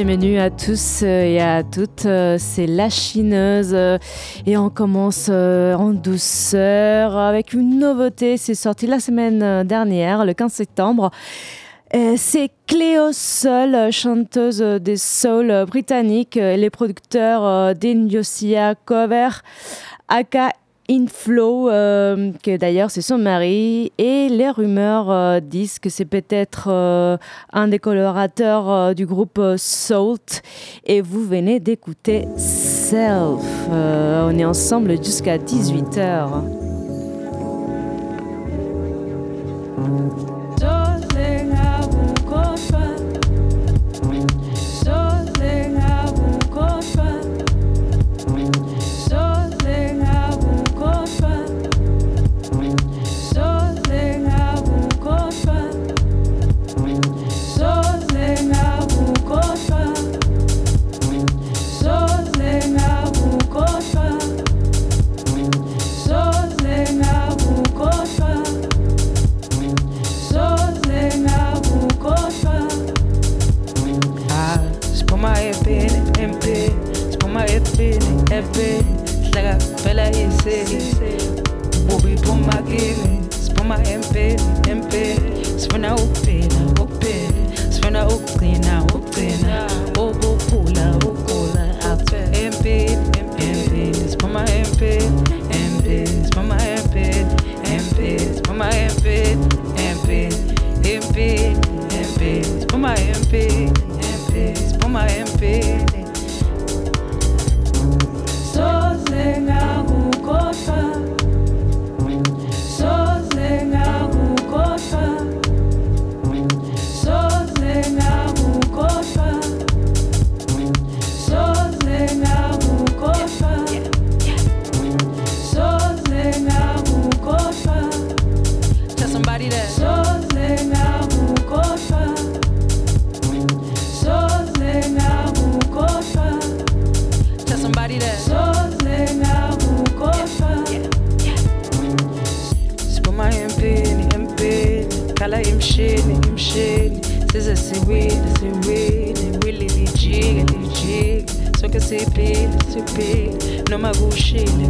Bienvenue à tous et à toutes, c'est La Chineuse et on commence en douceur avec une nouveauté, c'est sorti la semaine dernière, le 15 septembre. C'est Cléo Sol, chanteuse des soul britanniques, les producteurs d'Indiosia Cover, aka Inflow, euh, que d'ailleurs c'est son mari, et les rumeurs euh, disent que c'est peut-être euh, un des colorateurs du groupe Salt, et vous venez d'écouter Self. on est ensemble jusqu'à 18h.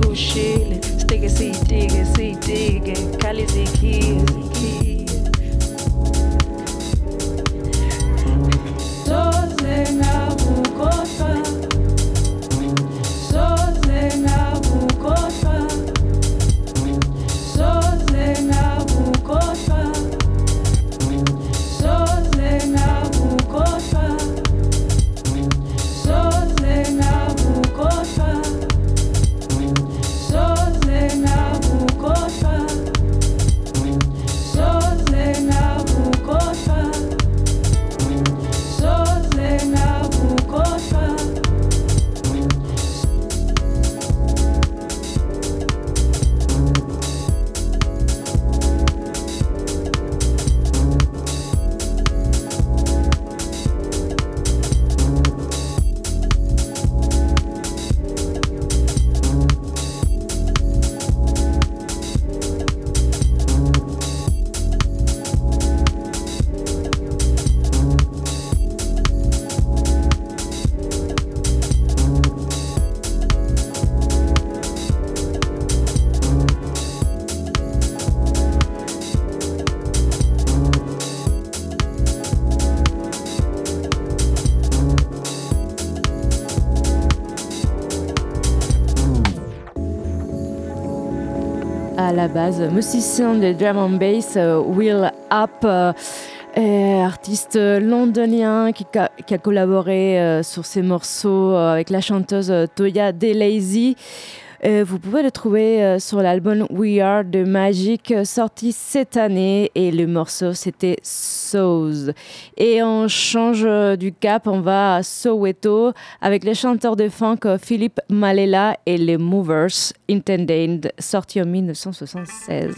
ushile sitike siyitike siyitike khali key. Base, musicien de drum and bass, euh, Will Up, euh, artiste londonien qui, a collaboré euh, sur ses morceaux avec la chanteuse Toya DeLazy. Euh, vous pouvez le trouver euh, sur l'album We Are de Magic euh, sorti cette année et le morceau c'était Souls. Et on change du cap, on va à Soweto avec les chanteurs de funk Philippe Malela et les Movers Intended sorti en 1976.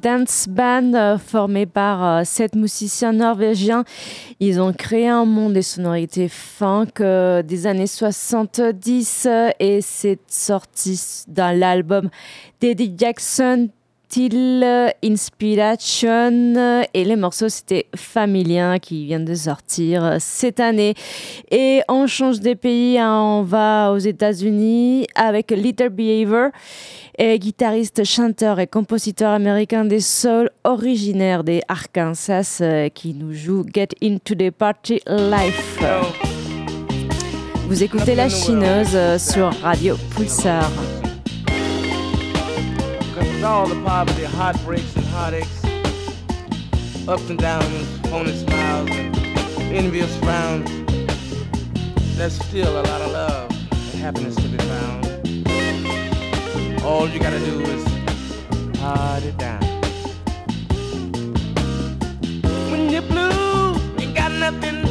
Dance Band euh, formé par euh, sept musiciens norvégiens. Ils ont créé un monde des sonorités funk euh, des années 70 et c'est sorti dans l'album d'Eddie Jackson style Inspiration et les morceaux c'était Familien qui vient de sortir cette année. Et on change des pays, hein, on va aux États-Unis avec Little Behavior et guitariste, chanteur et compositeur américain des soul originaire des Arkansas euh, qui nous joue Get Into the Party Life. Vous écoutez La Chineuse euh, sur Radio Pulsar. All the poverty, heartbreaks and heartaches, ups and downs, phony smiles and envious frowns, there's still a lot of love and happiness to be found. All you gotta do is party down. When you're blue, you got nothing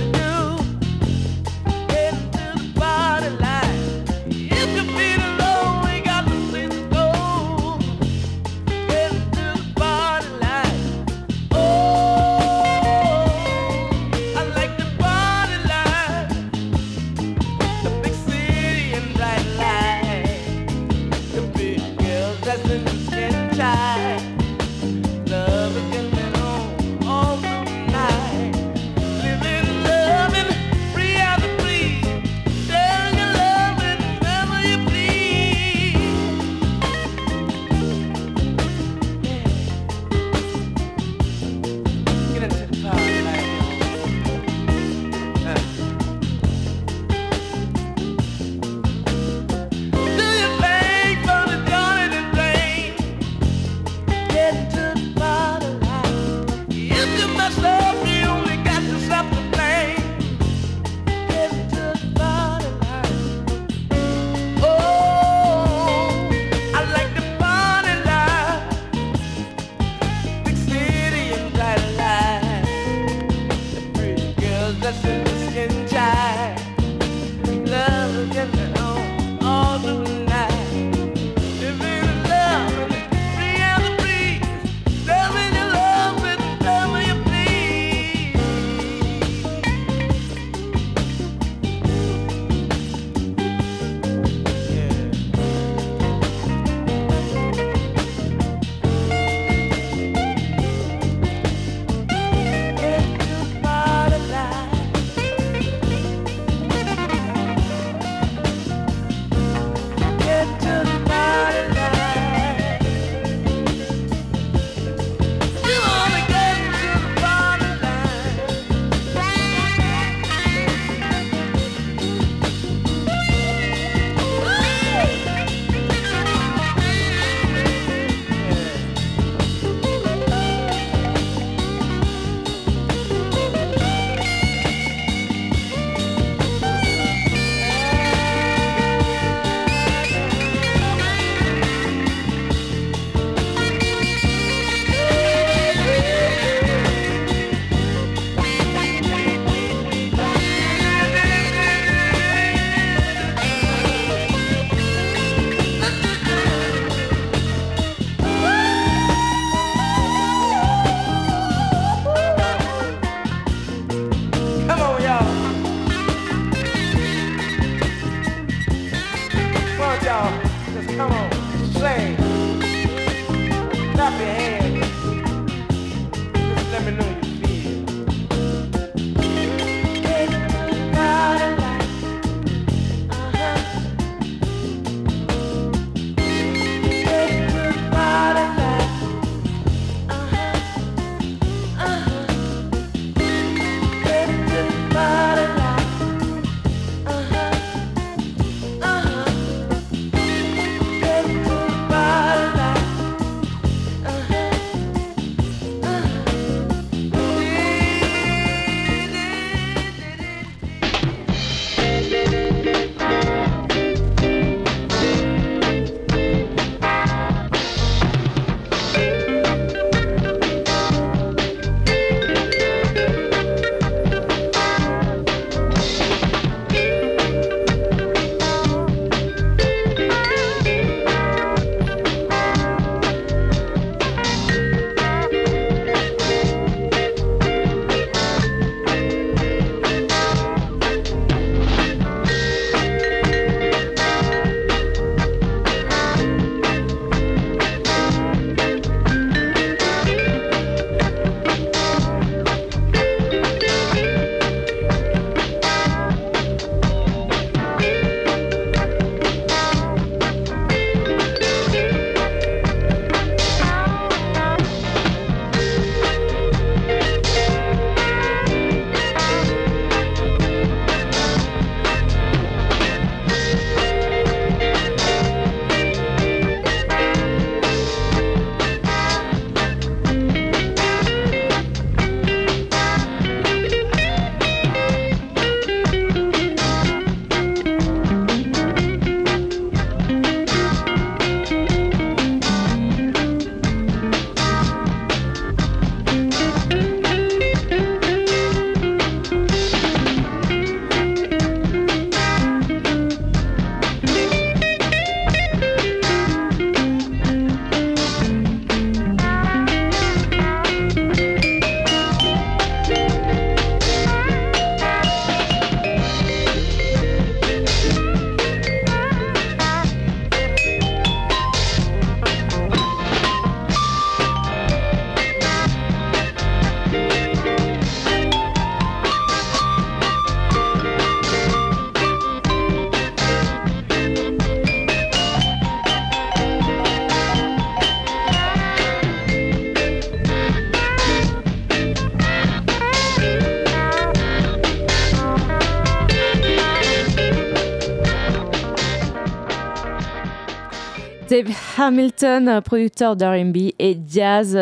Hamilton, producteur d'R&B et jazz,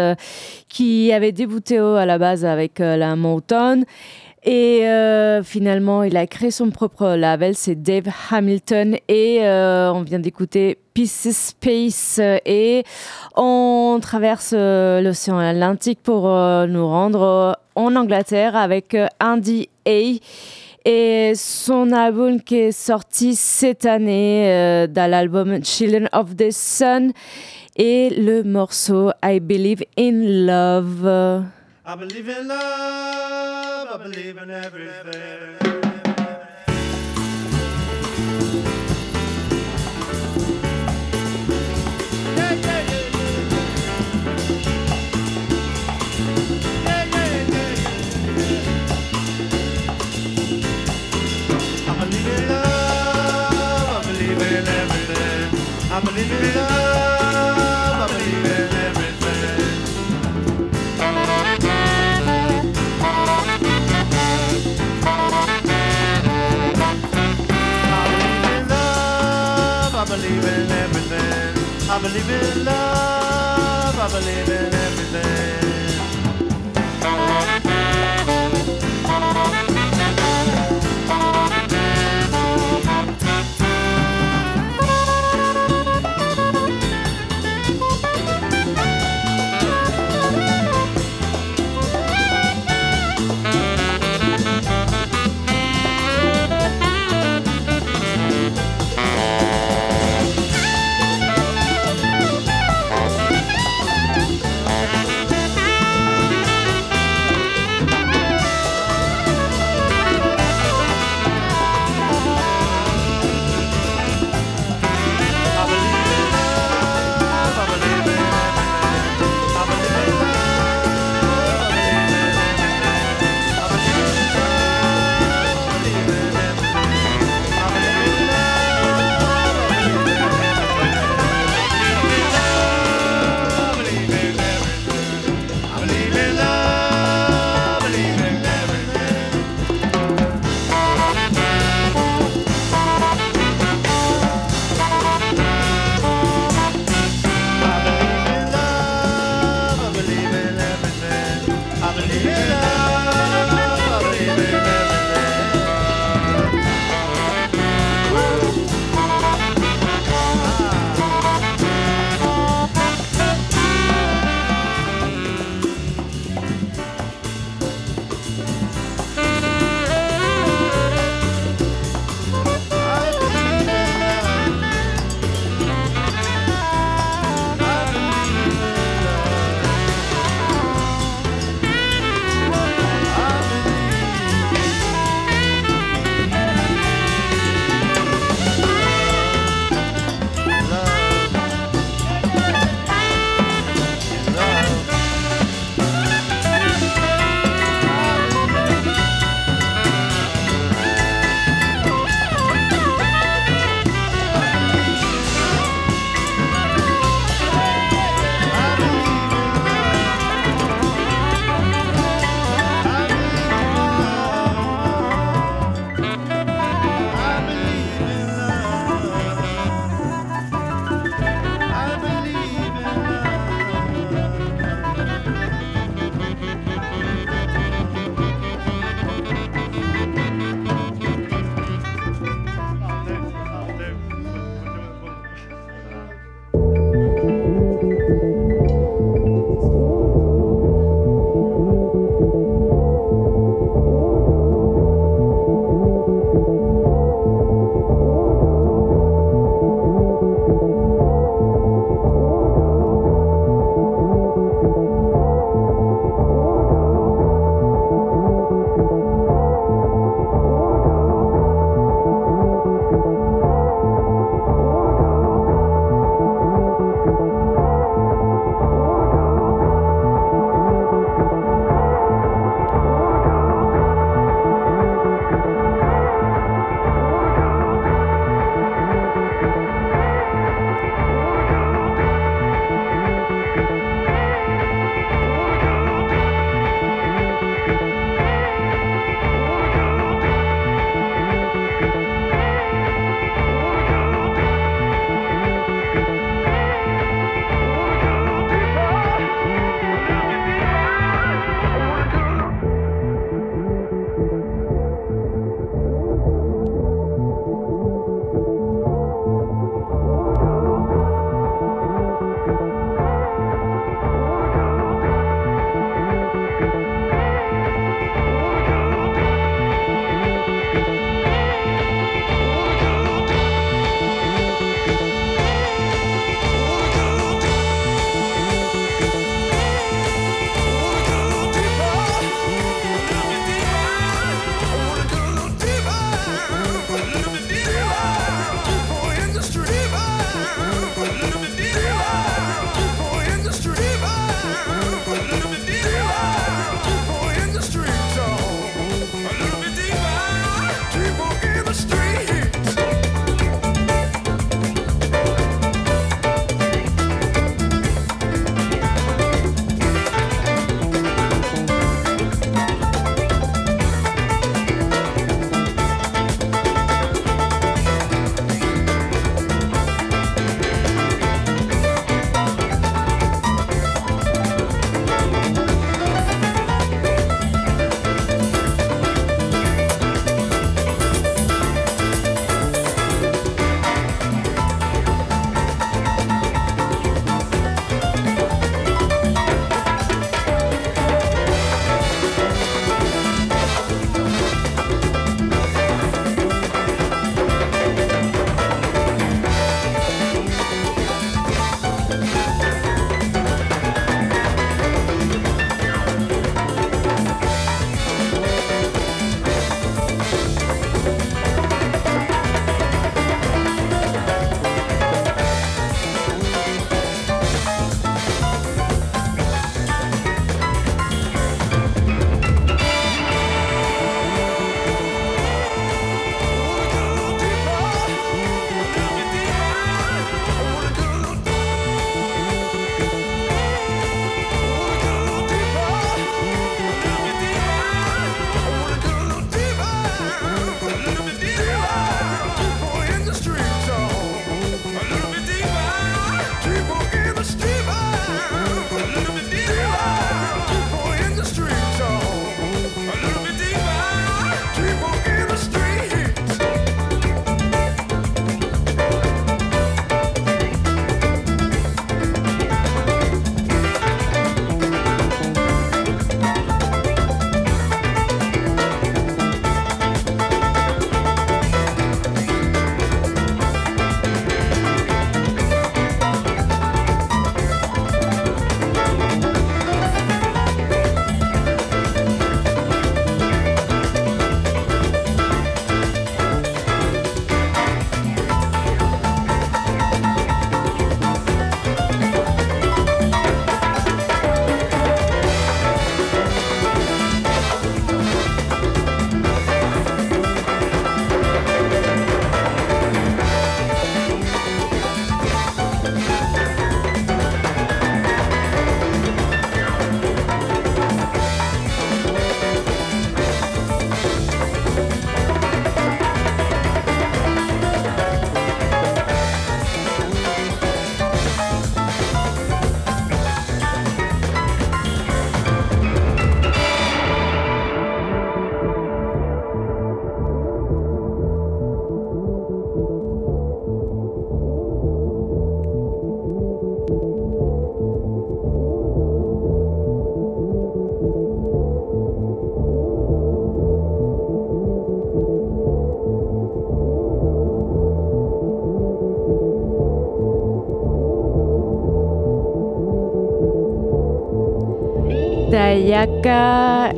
qui avait débuté à la base avec la Motown. Et finalement, il a créé son propre label, c'est Dave Hamilton. Et on vient d'écouter Pieces Space. Et on traverse l'océan Atlantique pour nous rendre en Angleterre avec Andy A. Et son album qui est sorti cette année euh, dans l'album Children of the Sun et le morceau I Believe in Love. I believe in love, I believe in everything. I believe in love, I believe in everything. I believe in love, I believe in everything. I believe in love, I believe in everything.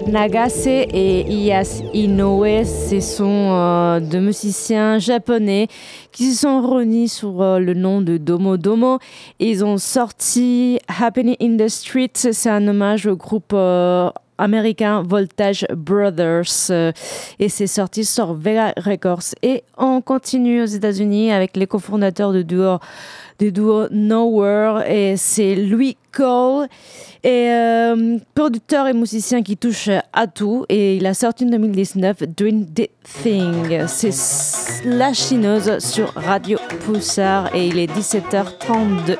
Nagase et Iyas Inoue, ce sont euh, deux musiciens japonais qui se sont réunis sur euh, le nom de Domo Domo. Ils ont sorti Happening in the Street, c'est un hommage au groupe euh, américain Voltage Brothers et c'est sorti sur Vega Records. Et on continue aux États-Unis avec les cofondateurs de duo, de duo Nowhere et c'est Louis Cole et euh, producteur et musicien qui touche à tout. Et il a sorti en 2019 Doing the Thing. C'est La Chineuse sur Radio Poussard et il est 17h32.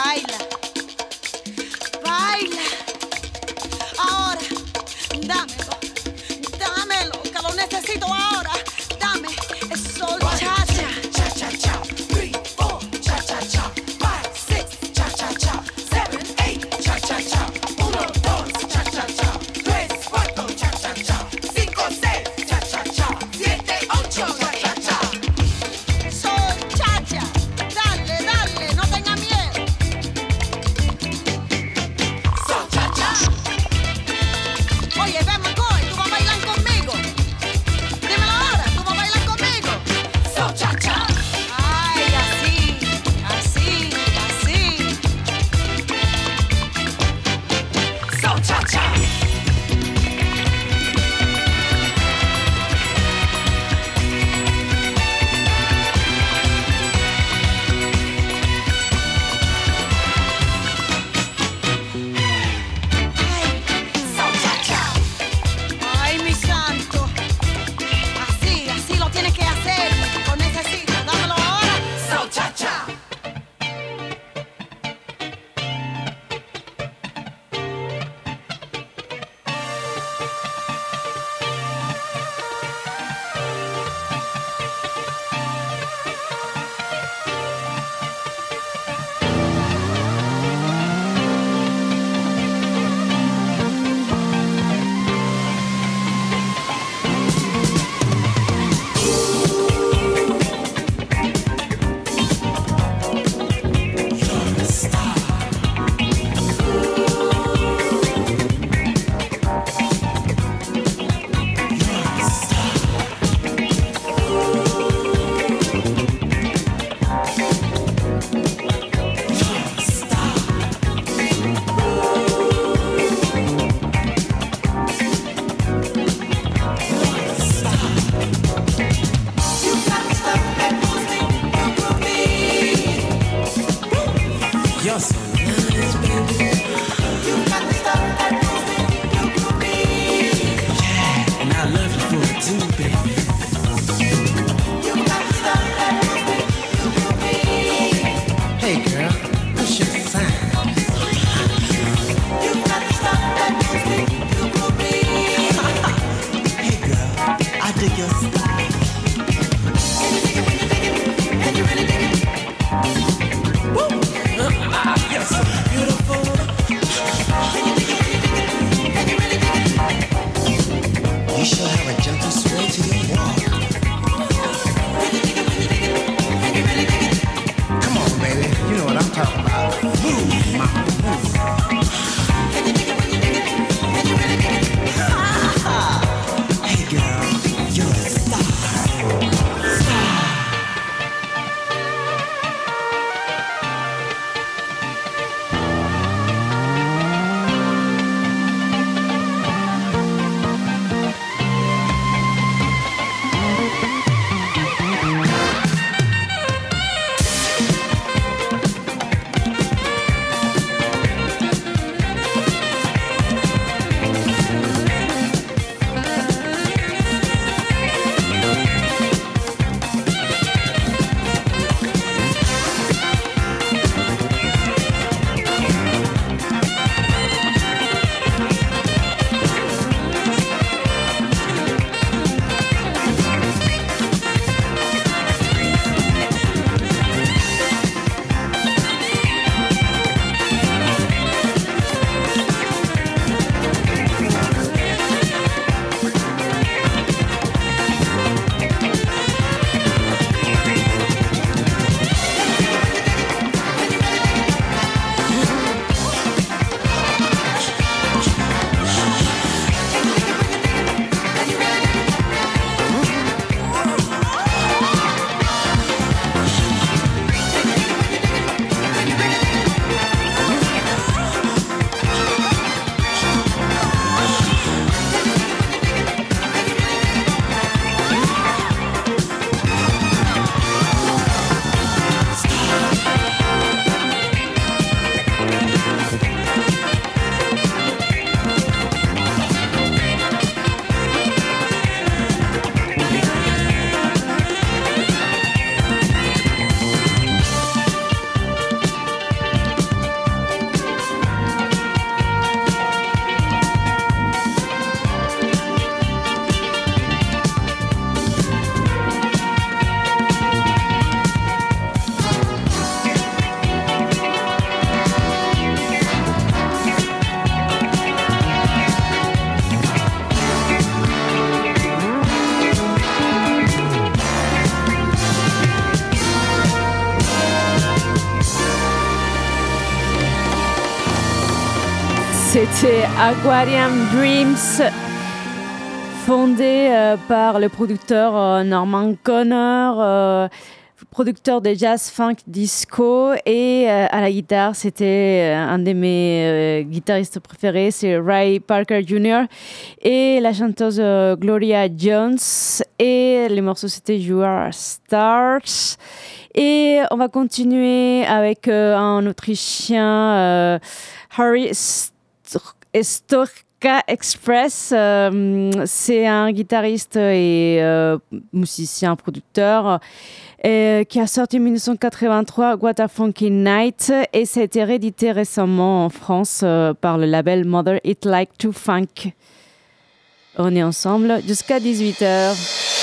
baila. Aquarium Dreams, fondé euh, par le producteur euh, Norman Connor, euh, producteur de jazz funk disco, et à la guitare, c'était un de mes guitaristes préférés, c'est Ray Parker Jr. et la chanteuse Gloria Jones, et les morceaux c'était You Are Stars. Et on va continuer avec un Autrichien, Harry Storka Express, euh, c'est un guitariste et euh, musicien, producteur euh, qui a sorti en 1983 What Funky Night et ça a été réédité récemment en France par le label Mother It Like to Funk. On est ensemble jusqu'à 18h.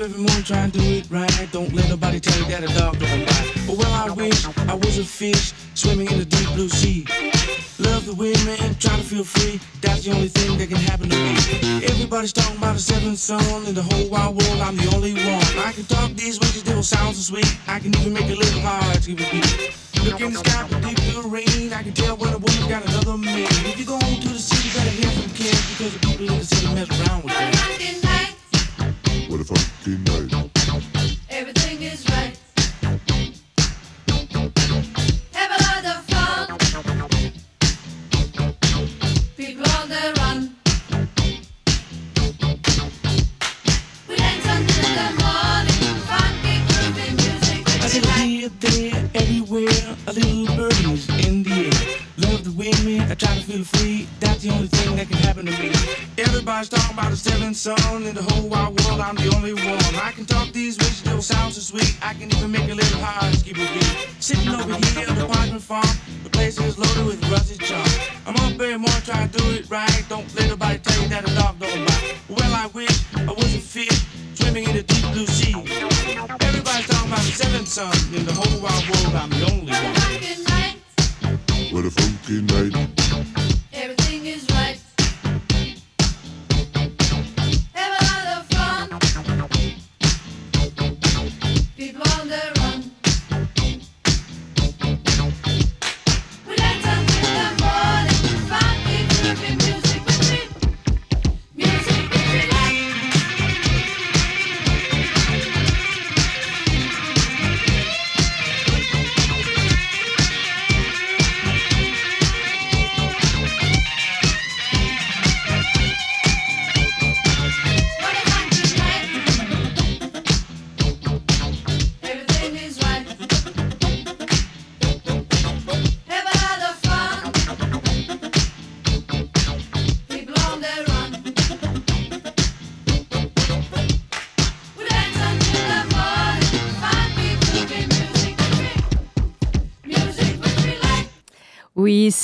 every morning trying to do it right. Don't let nobody tell you that a dog don't bite. But well, I wish I was a fish swimming in the deep blue sea. Love the wind, man, trying to feel free. That's the only thing that can happen to me. Everybody's talking about a seventh son in the whole wide world. I'm the only one. I can talk these ways, still sound so sweet. I can even make a little hard to repeat. Look in the sky for deep blue rain. I can tell when a woman got another man. If you go on to the city, better hear from kids because the people in the city mess around with you. What a fucking night. Song in the whole wide world. I'm the only one. I can talk these ways, they sound so sweet. I can even make a little a beat. Sitting over here on the apartment farm, the place is loaded with rusty charm. I'm up there more trying to do it right. Don't let nobody tell you that a dog don't bite. Well, I wish I wasn't fish swimming in the deep blue sea. Everybody's talking about the seventh son in the whole wide world. I'm the only one. What a funky night. Oui,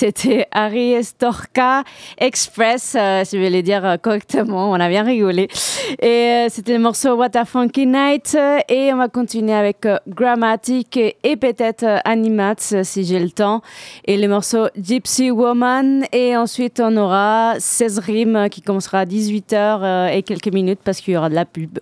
c'était Harry Estorca Express, euh, si je vais le dire euh, correctement, on a bien rigolé. Et euh, c'était le morceau What a Funky Night. Et on va continuer avec Grammatic et, peut-être Animats si j'ai le temps. Et le morceau Gypsy Woman. Et ensuite, on aura 16 rimes qui commencera à 18h et quelques minutes parce qu'il y aura de la pub.